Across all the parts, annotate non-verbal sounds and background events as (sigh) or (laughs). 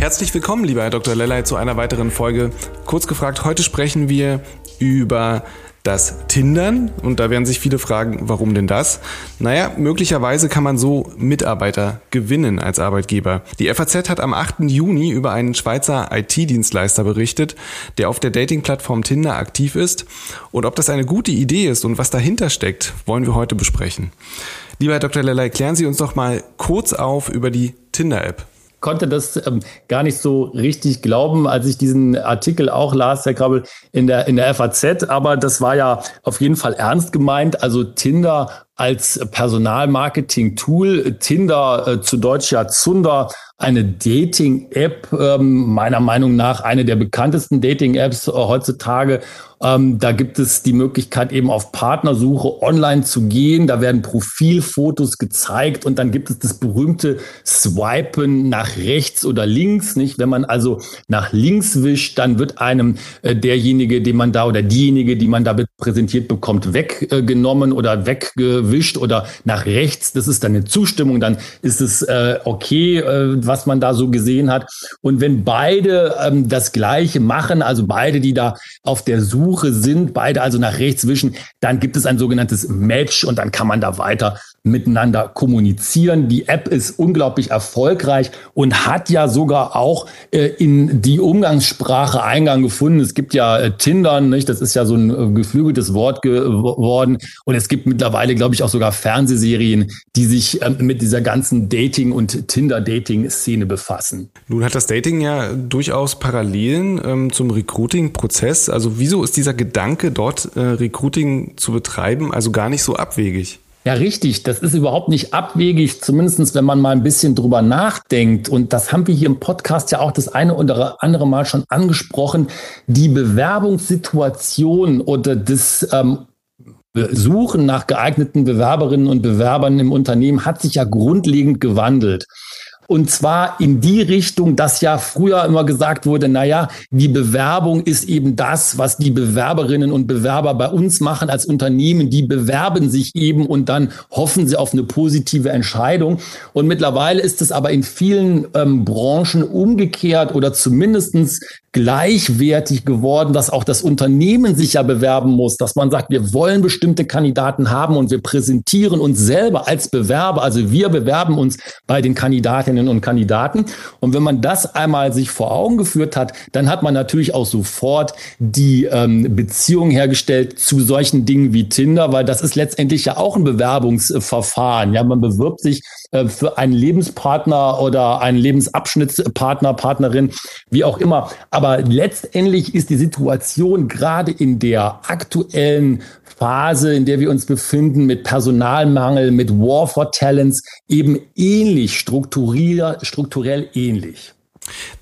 Herzlich willkommen, lieber Herr Dr. Lellay, zu einer weiteren Folge. Kurz gefragt, heute sprechen wir über das Tindern und da werden sich viele fragen, warum denn das? Naja, möglicherweise kann man so Mitarbeiter gewinnen als Arbeitgeber. Die FAZ hat am 8. Juni über einen Schweizer IT-Dienstleister berichtet, der auf der Dating-Plattform Tinder aktiv ist und ob das eine gute Idee ist und was dahinter steckt, wollen wir heute besprechen. Lieber Herr Dr. Lellay, klären Sie uns doch mal kurz auf über die Tinder-App konnte das ähm, gar nicht so richtig glauben, als ich diesen Artikel auch las, Herr Krabbel, in der, in der FAZ. Aber das war ja auf jeden Fall ernst gemeint. Also Tinder als Personalmarketing-Tool, Tinder äh, zu Deutsch ja Zunder, eine Dating-App, ähm, meiner Meinung nach eine der bekanntesten Dating-Apps äh, heutzutage ähm, da gibt es die Möglichkeit, eben auf Partnersuche online zu gehen. Da werden Profilfotos gezeigt und dann gibt es das berühmte Swipen nach rechts oder links. Nicht, wenn man also nach links wischt, dann wird einem äh, derjenige, den man da oder diejenige, die man da präsentiert bekommt, weggenommen oder weggewischt oder nach rechts. Das ist dann eine Zustimmung. Dann ist es äh, okay, äh, was man da so gesehen hat. Und wenn beide ähm, das Gleiche machen, also beide, die da auf der Suche sind, beide also nach rechts wischen, dann gibt es ein sogenanntes Match und dann kann man da weiter miteinander kommunizieren. Die App ist unglaublich erfolgreich und hat ja sogar auch äh, in die Umgangssprache Eingang gefunden. Es gibt ja äh, Tindern, nicht? das ist ja so ein äh, geflügeltes Wort geworden. Und es gibt mittlerweile, glaube ich, auch sogar Fernsehserien, die sich ähm, mit dieser ganzen Dating- und Tinder-Dating-Szene befassen. Nun hat das Dating ja durchaus Parallelen ähm, zum Recruiting-Prozess. Also wieso ist dieser Gedanke, dort äh, Recruiting zu betreiben, also gar nicht so abwegig? Ja, richtig. Das ist überhaupt nicht abwegig, zumindestens wenn man mal ein bisschen drüber nachdenkt. Und das haben wir hier im Podcast ja auch das eine oder andere Mal schon angesprochen. Die Bewerbungssituation oder das ähm, Suchen nach geeigneten Bewerberinnen und Bewerbern im Unternehmen hat sich ja grundlegend gewandelt. Und zwar in die Richtung, dass ja früher immer gesagt wurde, na ja, die Bewerbung ist eben das, was die Bewerberinnen und Bewerber bei uns machen als Unternehmen. Die bewerben sich eben und dann hoffen sie auf eine positive Entscheidung. Und mittlerweile ist es aber in vielen ähm, Branchen umgekehrt oder zumindestens gleichwertig geworden, dass auch das Unternehmen sich ja bewerben muss, dass man sagt, wir wollen bestimmte Kandidaten haben und wir präsentieren uns selber als Bewerber. Also wir bewerben uns bei den Kandidatinnen und Kandidaten. Und wenn man das einmal sich vor Augen geführt hat, dann hat man natürlich auch sofort die ähm, Beziehung hergestellt zu solchen Dingen wie Tinder, weil das ist letztendlich ja auch ein Bewerbungsverfahren. Ja, man bewirbt sich äh, für einen Lebenspartner oder einen Lebensabschnittspartner, Partnerin, wie auch immer. Aber letztendlich ist die Situation gerade in der aktuellen Phase, in der wir uns befinden, mit Personalmangel, mit War for Talents, eben ähnlich, strukturell ähnlich.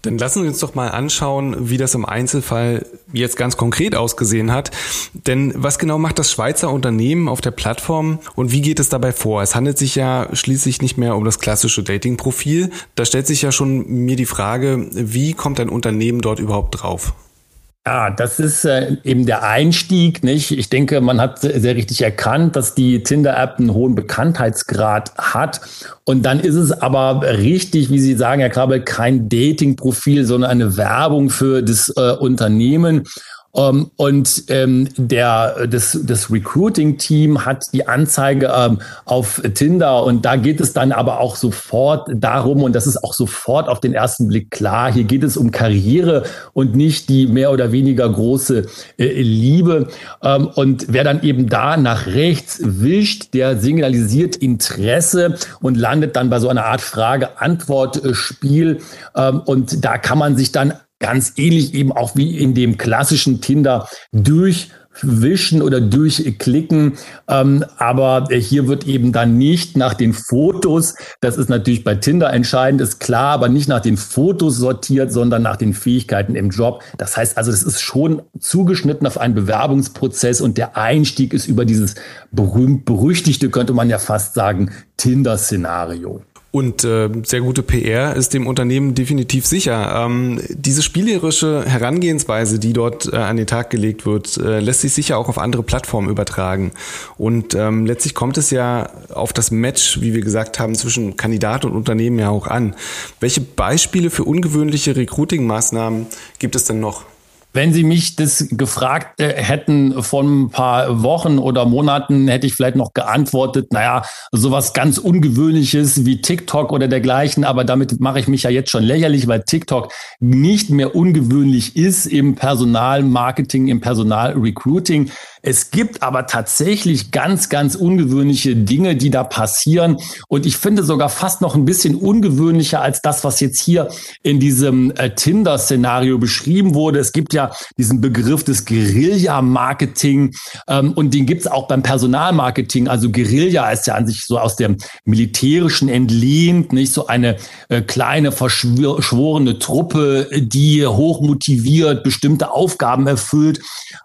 Dann lassen wir uns doch mal anschauen, wie das im Einzelfall jetzt ganz konkret ausgesehen hat. Denn was genau macht das Schweizer Unternehmen auf der Plattform und wie geht es dabei vor? Es handelt sich ja schließlich nicht mehr um das klassische Dating-Profil. Da stellt sich ja schon mir die Frage, wie kommt ein Unternehmen dort überhaupt drauf? Ja, das ist äh, eben der Einstieg, nicht? Ich denke, man hat sehr richtig erkannt, dass die Tinder-App einen hohen Bekanntheitsgrad hat. Und dann ist es aber richtig, wie Sie sagen, Herr Krabbel, kein Dating-Profil, sondern eine Werbung für das äh, Unternehmen. Um, ähm, und ähm, der, das, das Recruiting-Team hat die Anzeige ähm, auf Tinder und da geht es dann aber auch sofort darum, und das ist auch sofort auf den ersten Blick klar, hier geht es um Karriere und nicht die mehr oder weniger große äh, Liebe. Ähm, und wer dann eben da nach rechts wischt, der signalisiert Interesse und landet dann bei so einer Art Frage-Antwort-Spiel. Ähm, und da kann man sich dann ganz ähnlich eben auch wie in dem klassischen Tinder durch Wischen oder durchklicken. Ähm, aber hier wird eben dann nicht nach den Fotos, das ist natürlich bei Tinder entscheidend, ist klar, aber nicht nach den Fotos sortiert, sondern nach den Fähigkeiten im Job. Das heißt also, das ist schon zugeschnitten auf einen Bewerbungsprozess und der Einstieg ist über dieses berühmt-berüchtigte, könnte man ja fast sagen, Tinder-Szenario. Und äh, sehr gute PR ist dem Unternehmen definitiv sicher. Ähm, diese spielerische Herangehensweise, die dort äh, an den Tag gelegt wird, äh, lässt sich sicher auch auf andere Plattformen übertragen. Und ähm, letztlich kommt es ja auf das Match, wie wir gesagt haben, zwischen Kandidat und Unternehmen ja auch an. Welche Beispiele für ungewöhnliche Recruiting-Maßnahmen gibt es denn noch? Wenn Sie mich das gefragt äh, hätten vor ein paar Wochen oder Monaten, hätte ich vielleicht noch geantwortet, naja, sowas ganz Ungewöhnliches wie TikTok oder dergleichen, aber damit mache ich mich ja jetzt schon lächerlich, weil TikTok nicht mehr ungewöhnlich ist im Personalmarketing, im Personalrecruiting. Es gibt aber tatsächlich ganz, ganz ungewöhnliche Dinge, die da passieren. Und ich finde sogar fast noch ein bisschen ungewöhnlicher als das, was jetzt hier in diesem äh, Tinder-Szenario beschrieben wurde. Es gibt ja diesen Begriff des Guerilla-Marketing ähm, und den gibt es auch beim Personalmarketing. Also Guerilla ist ja an sich so aus dem Militärischen entlehnt, nicht so eine äh, kleine verschworene Truppe, die hochmotiviert bestimmte Aufgaben erfüllt.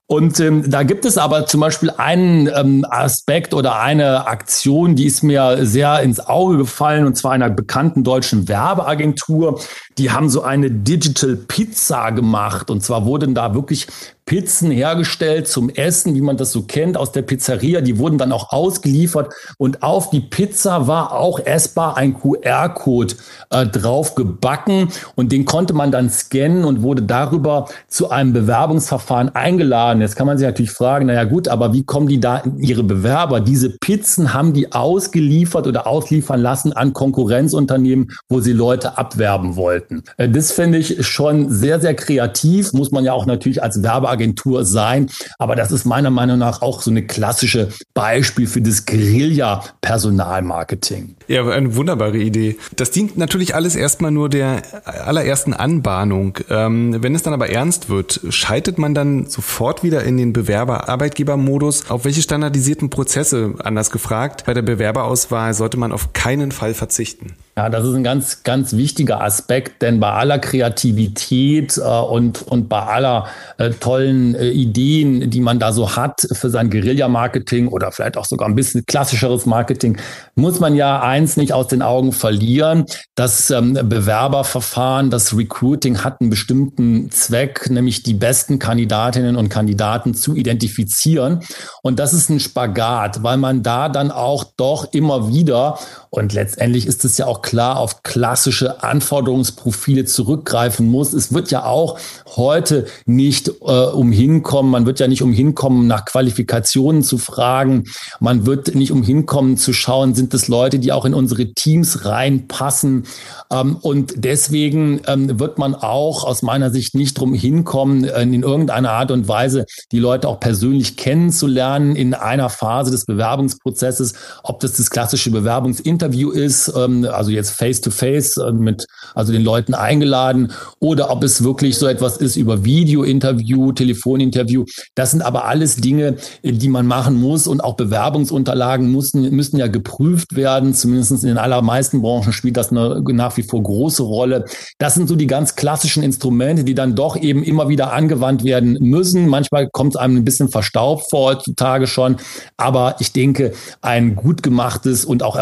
Und ähm, da gibt es aber zum Beispiel einen ähm, Aspekt oder eine Aktion, die ist mir sehr ins Auge gefallen, und zwar einer bekannten deutschen Werbeagentur. Die haben so eine Digital Pizza gemacht. Und zwar wurden da wirklich Pizzen hergestellt zum Essen, wie man das so kennt aus der Pizzeria. Die wurden dann auch ausgeliefert und auf die Pizza war auch essbar ein QR-Code äh, drauf gebacken und den konnte man dann scannen und wurde darüber zu einem Bewerbungsverfahren eingeladen. Jetzt kann man sich natürlich fragen, naja gut, aber wie kommen die da in ihre Bewerber? Diese Pizzen haben die ausgeliefert oder ausliefern lassen an Konkurrenzunternehmen, wo sie Leute abwerben wollten. Äh, das finde ich schon sehr, sehr kreativ, muss man ja auch natürlich als Werbeagentur Werbeagentur sein. Aber das ist meiner Meinung nach auch so eine klassische Beispiel für das Guerilla-Personalmarketing. Ja, eine wunderbare Idee. Das dient natürlich alles erstmal nur der allerersten Anbahnung. Ähm, wenn es dann aber ernst wird, schaltet man dann sofort wieder in den Bewerber-Arbeitgeber-Modus. Auf welche standardisierten Prozesse, anders gefragt, bei der Bewerberauswahl sollte man auf keinen Fall verzichten? Ja, das ist ein ganz, ganz wichtiger Aspekt, denn bei aller Kreativität äh, und, und bei aller äh, tollen äh, Ideen, die man da so hat für sein Guerilla-Marketing oder vielleicht auch sogar ein bisschen klassischeres Marketing, muss man ja eins nicht aus den Augen verlieren. Das ähm, Bewerberverfahren, das Recruiting hat einen bestimmten Zweck, nämlich die besten Kandidatinnen und Kandidaten zu identifizieren. Und das ist ein Spagat, weil man da dann auch doch immer wieder, und letztendlich ist es ja auch klar auf klassische Anforderungsprofile zurückgreifen muss. Es wird ja auch heute nicht äh, umhinkommen, man wird ja nicht umhinkommen, nach Qualifikationen zu fragen. Man wird nicht umhinkommen zu schauen, sind es Leute, die auch in unsere Teams reinpassen. Ähm, und deswegen ähm, wird man auch aus meiner Sicht nicht drum hinkommen, äh, in irgendeiner Art und Weise die Leute auch persönlich kennenzulernen in einer Phase des Bewerbungsprozesses, ob das das klassische Bewerbungsinterview ist, ähm, also jetzt face-to-face -face, äh, mit also den Leuten eingeladen oder ob es wirklich so etwas ist über Video-Interview, Telefoninterview. Das sind aber alles Dinge, die man machen muss und auch Bewerbungsunterlagen müssen, müssen ja geprüft werden. Zumindest in den allermeisten Branchen spielt das eine, nach wie vor große Rolle. Das sind so die ganz klassischen Instrumente, die dann doch eben immer wieder angewandt werden müssen. Manchmal kommt es einem ein bisschen verstaubt vor heutzutage schon. Aber ich denke, ein gut gemachtes und auch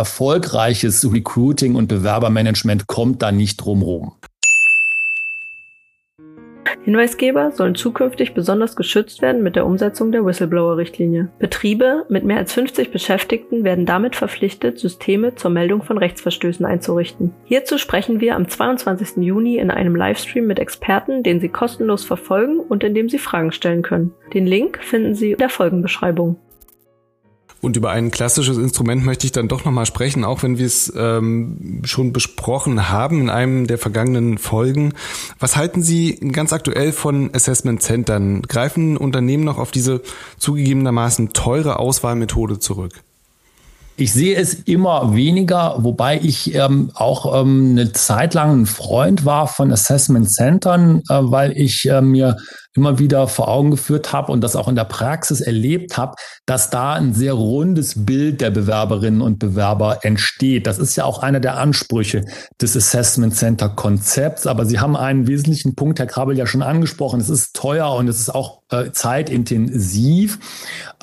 erfolgreiches Recruiting und Bewerbermanagement kommt da nicht drum rum. Hinweisgeber sollen zukünftig besonders geschützt werden mit der Umsetzung der Whistleblower-Richtlinie. Betriebe mit mehr als 50 Beschäftigten werden damit verpflichtet, Systeme zur Meldung von Rechtsverstößen einzurichten. Hierzu sprechen wir am 22. Juni in einem Livestream mit Experten, den Sie kostenlos verfolgen und in dem Sie Fragen stellen können. Den Link finden Sie in der Folgenbeschreibung. Und über ein klassisches Instrument möchte ich dann doch nochmal sprechen, auch wenn wir es ähm, schon besprochen haben in einem der vergangenen Folgen. Was halten Sie ganz aktuell von Assessment Centern? Greifen Unternehmen noch auf diese zugegebenermaßen teure Auswahlmethode zurück? Ich sehe es immer weniger, wobei ich ähm, auch ähm, eine Zeit lang ein Freund war von Assessment Centern, äh, weil ich äh, mir immer wieder vor Augen geführt habe und das auch in der Praxis erlebt habe, dass da ein sehr rundes Bild der Bewerberinnen und Bewerber entsteht. Das ist ja auch einer der Ansprüche des Assessment Center Konzepts. Aber Sie haben einen wesentlichen Punkt, Herr Krabbel, ja schon angesprochen. Es ist teuer und es ist auch äh, zeitintensiv.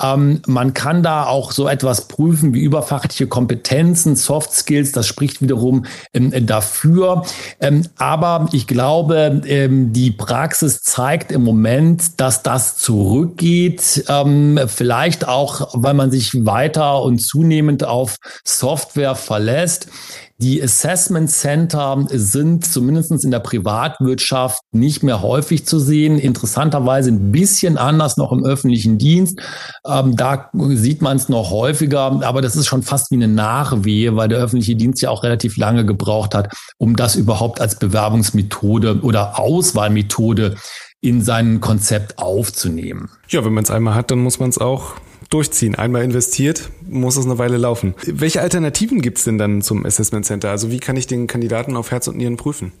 Ähm, man kann da auch so etwas prüfen wie überfachliche Kompetenzen, Soft Skills. Das spricht wiederum ähm, dafür. Ähm, aber ich glaube, ähm, die Praxis zeigt im Moment, Moment, dass das zurückgeht. Ähm, vielleicht auch, weil man sich weiter und zunehmend auf Software verlässt. Die Assessment Center sind zumindest in der Privatwirtschaft nicht mehr häufig zu sehen. Interessanterweise ein bisschen anders noch im öffentlichen Dienst. Ähm, da sieht man es noch häufiger, aber das ist schon fast wie eine Nachwehe, weil der öffentliche Dienst ja auch relativ lange gebraucht hat, um das überhaupt als Bewerbungsmethode oder Auswahlmethode in sein Konzept aufzunehmen. Ja, wenn man es einmal hat, dann muss man es auch durchziehen. Einmal investiert, muss es eine Weile laufen. Welche Alternativen gibt es denn dann zum Assessment Center? Also wie kann ich den Kandidaten auf Herz und Nieren prüfen?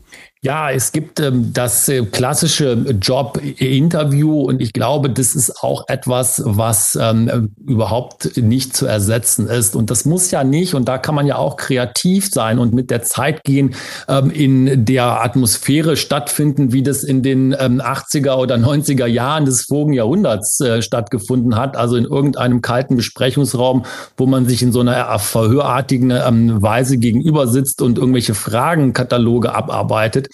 Ja, es gibt ähm, das äh, klassische Job-Interview und ich glaube, das ist auch etwas, was ähm, überhaupt nicht zu ersetzen ist. Und das muss ja nicht, und da kann man ja auch kreativ sein und mit der Zeit gehen, ähm, in der Atmosphäre stattfinden, wie das in den ähm, 80er oder 90er Jahren des vorigen Jahrhunderts äh, stattgefunden hat. Also in irgendeinem kalten Besprechungsraum, wo man sich in so einer verhörartigen ähm, Weise gegenüber sitzt und irgendwelche Fragenkataloge abarbeitet arbeitet.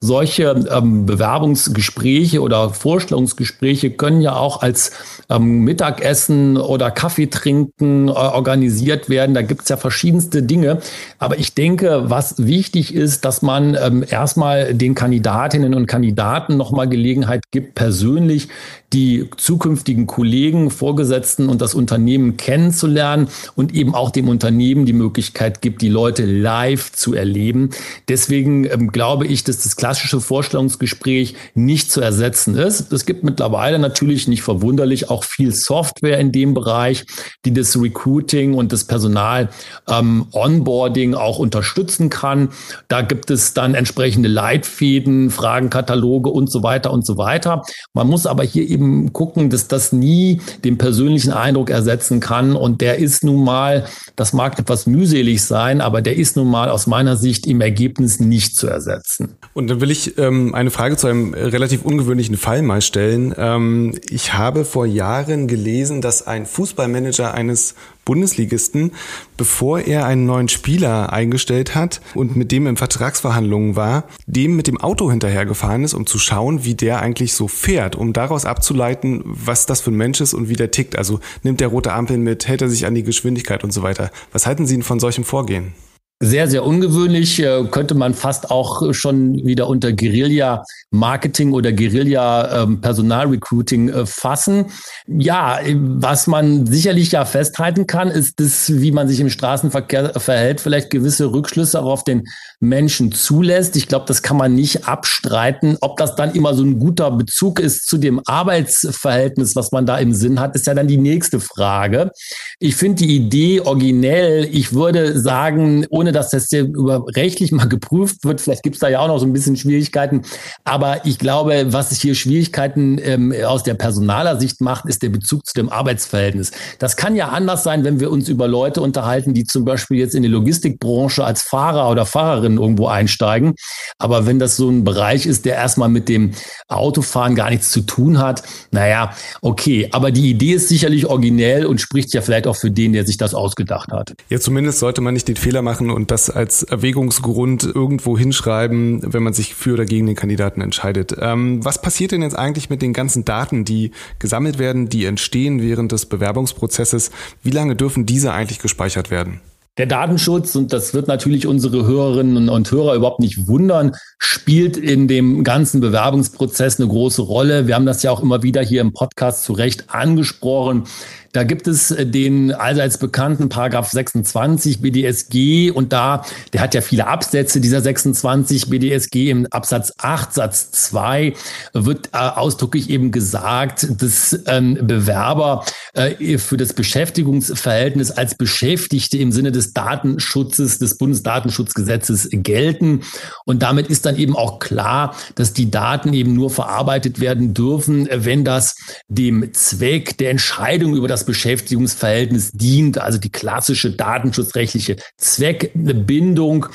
Solche ähm, Bewerbungsgespräche oder Vorstellungsgespräche können ja auch als ähm, Mittagessen oder Kaffee trinken äh, organisiert werden. Da gibt's ja verschiedenste Dinge. Aber ich denke, was wichtig ist, dass man ähm, erstmal den Kandidatinnen und Kandidaten nochmal Gelegenheit gibt, persönlich die zukünftigen Kollegen, Vorgesetzten und das Unternehmen kennenzulernen und eben auch dem Unternehmen die Möglichkeit gibt, die Leute live zu erleben. Deswegen ähm, glaube ich, dass das klassische Vorstellungsgespräch nicht zu ersetzen ist. Es gibt mittlerweile natürlich nicht verwunderlich auch viel Software in dem Bereich, die das Recruiting und das Personal ähm, Onboarding auch unterstützen kann. Da gibt es dann entsprechende Leitfäden, Fragenkataloge und so weiter und so weiter. Man muss aber hier eben gucken, dass das nie den persönlichen Eindruck ersetzen kann. Und der ist nun mal, das mag etwas mühselig sein, aber der ist nun mal aus meiner Sicht im Ergebnis nicht zu ersetzen. Und will ich ähm, eine Frage zu einem relativ ungewöhnlichen Fall mal stellen. Ähm, ich habe vor Jahren gelesen, dass ein Fußballmanager eines Bundesligisten, bevor er einen neuen Spieler eingestellt hat und mit dem in Vertragsverhandlungen war, dem mit dem Auto hinterhergefahren ist, um zu schauen, wie der eigentlich so fährt, um daraus abzuleiten, was das für ein Mensch ist und wie der tickt. Also nimmt der rote Ampel mit, hält er sich an die Geschwindigkeit und so weiter. Was halten Sie von solchem Vorgehen? Sehr, sehr ungewöhnlich, äh, könnte man fast auch schon wieder unter Guerilla-Marketing oder Guerilla-Personalrecruiting äh, fassen. Ja, was man sicherlich ja festhalten kann, ist das, wie man sich im Straßenverkehr verhält, vielleicht gewisse Rückschlüsse auch auf den Menschen zulässt. Ich glaube, das kann man nicht abstreiten. Ob das dann immer so ein guter Bezug ist zu dem Arbeitsverhältnis, was man da im Sinn hat, ist ja dann die nächste Frage. Ich finde die Idee originell. Ich würde sagen, ohne ohne dass das über rechtlich mal (laughs) geprüft wird. Vielleicht gibt es da ja auch noch so ein bisschen Schwierigkeiten. Aber ich glaube, was sich hier Schwierigkeiten ähm, aus der personaler Sicht macht, ist der Bezug zu dem Arbeitsverhältnis. Das kann ja anders sein, wenn wir uns über Leute unterhalten, die zum Beispiel jetzt in die Logistikbranche als Fahrer oder Fahrerin irgendwo einsteigen. Aber wenn das so ein Bereich ist, der erstmal mit dem Autofahren gar nichts zu tun hat, naja, okay. Aber die Idee ist sicherlich originell und spricht ja vielleicht auch für den, der sich das ausgedacht hat. Ja, zumindest sollte man nicht den Fehler machen und das als Erwägungsgrund irgendwo hinschreiben, wenn man sich für oder gegen den Kandidaten entscheidet. Ähm, was passiert denn jetzt eigentlich mit den ganzen Daten, die gesammelt werden, die entstehen während des Bewerbungsprozesses? Wie lange dürfen diese eigentlich gespeichert werden? Der Datenschutz, und das wird natürlich unsere Hörerinnen und Hörer überhaupt nicht wundern, spielt in dem ganzen Bewerbungsprozess eine große Rolle. Wir haben das ja auch immer wieder hier im Podcast zu Recht angesprochen. Da gibt es äh, den allseits bekannten Paragraph 26 BDSG und da, der hat ja viele Absätze, dieser 26 BDSG im Absatz 8 Satz 2 wird äh, ausdrücklich eben gesagt, dass ähm, Bewerber äh, für das Beschäftigungsverhältnis als Beschäftigte im Sinne des Datenschutzes, des Bundesdatenschutzgesetzes gelten. Und damit ist dann eben auch klar, dass die Daten eben nur verarbeitet werden dürfen, wenn das dem Zweck der Entscheidung über das Beschäftigungsverhältnis dient, also die klassische datenschutzrechtliche Zweckbindung.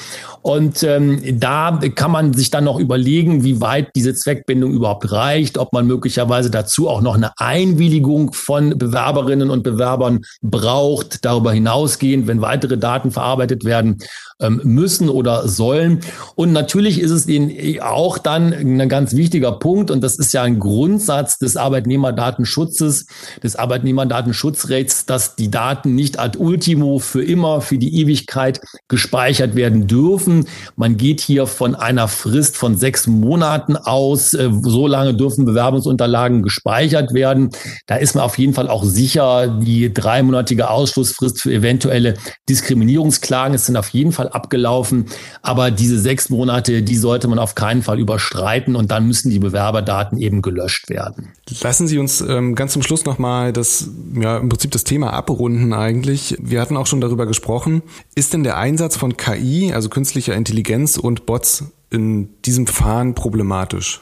Und ähm, da kann man sich dann noch überlegen, wie weit diese Zweckbindung überhaupt reicht, ob man möglicherweise dazu auch noch eine Einwilligung von Bewerberinnen und Bewerbern braucht, darüber hinausgehend, wenn weitere Daten verarbeitet werden ähm, müssen oder sollen. Und natürlich ist es ihnen auch dann ein ganz wichtiger Punkt, und das ist ja ein Grundsatz des Arbeitnehmerdatenschutzes, des Arbeitnehmerdatenschutzrechts, dass die Daten nicht ad ultimo für immer, für die Ewigkeit gespeichert werden dürfen. Man geht hier von einer Frist von sechs Monaten aus. Äh, so lange dürfen Bewerbungsunterlagen gespeichert werden. Da ist man auf jeden Fall auch sicher, die dreimonatige Ausschlussfrist für eventuelle Diskriminierungsklagen dann auf jeden Fall abgelaufen. Aber diese sechs Monate, die sollte man auf keinen Fall überstreiten und dann müssen die Bewerberdaten eben gelöscht werden. Lassen Sie uns ähm, ganz zum Schluss nochmal das, ja, im Prinzip das Thema abrunden eigentlich. Wir hatten auch schon darüber gesprochen. Ist denn der Einsatz von KI, also künstlicher Intelligenz und Bots in diesem Verfahren problematisch?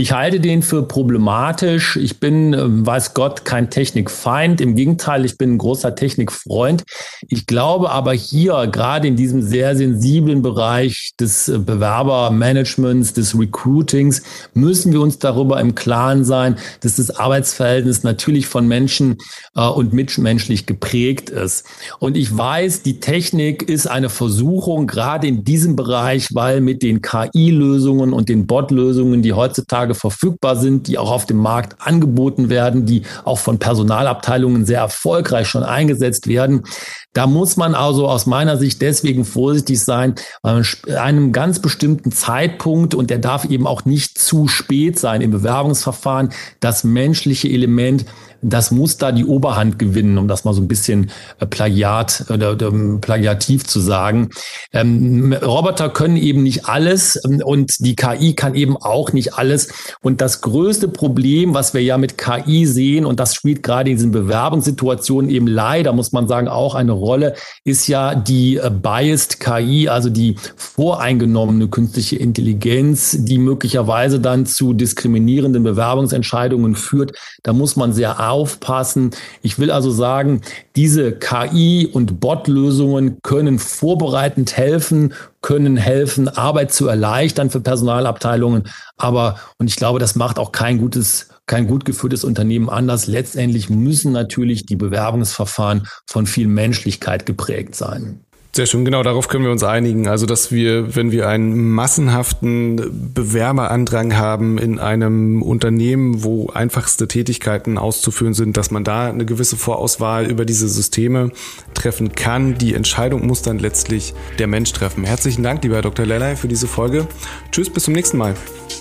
Ich halte den für problematisch. Ich bin, ähm, weiß Gott, kein Technikfeind. Im Gegenteil, ich bin ein großer Technikfreund. Ich glaube aber hier, gerade in diesem sehr sensiblen Bereich des äh, Bewerbermanagements, des Recruitings, müssen wir uns darüber im Klaren sein, dass das Arbeitsverhältnis natürlich von Menschen äh, und mitmenschlich geprägt ist. Und ich weiß, die Technik ist eine Versuchung, gerade in diesem Bereich, weil mit den KI-Lösungen und den Bot-Lösungen, die heutzutage heutzutage verfügbar sind, die auch auf dem Markt angeboten werden, die auch von Personalabteilungen sehr erfolgreich schon eingesetzt werden. Da muss man also aus meiner Sicht deswegen vorsichtig sein, bei einem ganz bestimmten Zeitpunkt, und der darf eben auch nicht zu spät sein im Bewerbungsverfahren, das menschliche Element das muss da die Oberhand gewinnen, um das mal so ein bisschen äh, Plagiat oder, oder plagiativ zu sagen. Ähm, Roboter können eben nicht alles ähm, und die KI kann eben auch nicht alles. Und das größte Problem, was wir ja mit KI sehen, und das spielt gerade in diesen Bewerbungssituationen eben leider, muss man sagen, auch eine Rolle, ist ja die äh, biased KI, also die voreingenommene künstliche Intelligenz, die möglicherweise dann zu diskriminierenden Bewerbungsentscheidungen führt. Da muss man sehr aufpassen. Ich will also sagen, diese KI- und Bot-Lösungen können vorbereitend helfen, können helfen, Arbeit zu erleichtern für Personalabteilungen. Aber, und ich glaube, das macht auch kein gutes kein gut geführtes Unternehmen anders. Letztendlich müssen natürlich die Bewerbungsverfahren von viel Menschlichkeit geprägt sein. Sehr schön, genau darauf können wir uns einigen. Also, dass wir, wenn wir einen massenhaften Bewerberandrang haben in einem Unternehmen, wo einfachste Tätigkeiten auszuführen sind, dass man da eine gewisse Vorauswahl über diese Systeme treffen kann. Die Entscheidung muss dann letztlich der Mensch treffen. Herzlichen Dank, lieber Herr Dr. Lellay, für diese Folge. Tschüss, bis zum nächsten Mal.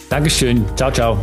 Dankeschön. Ciao, ciao.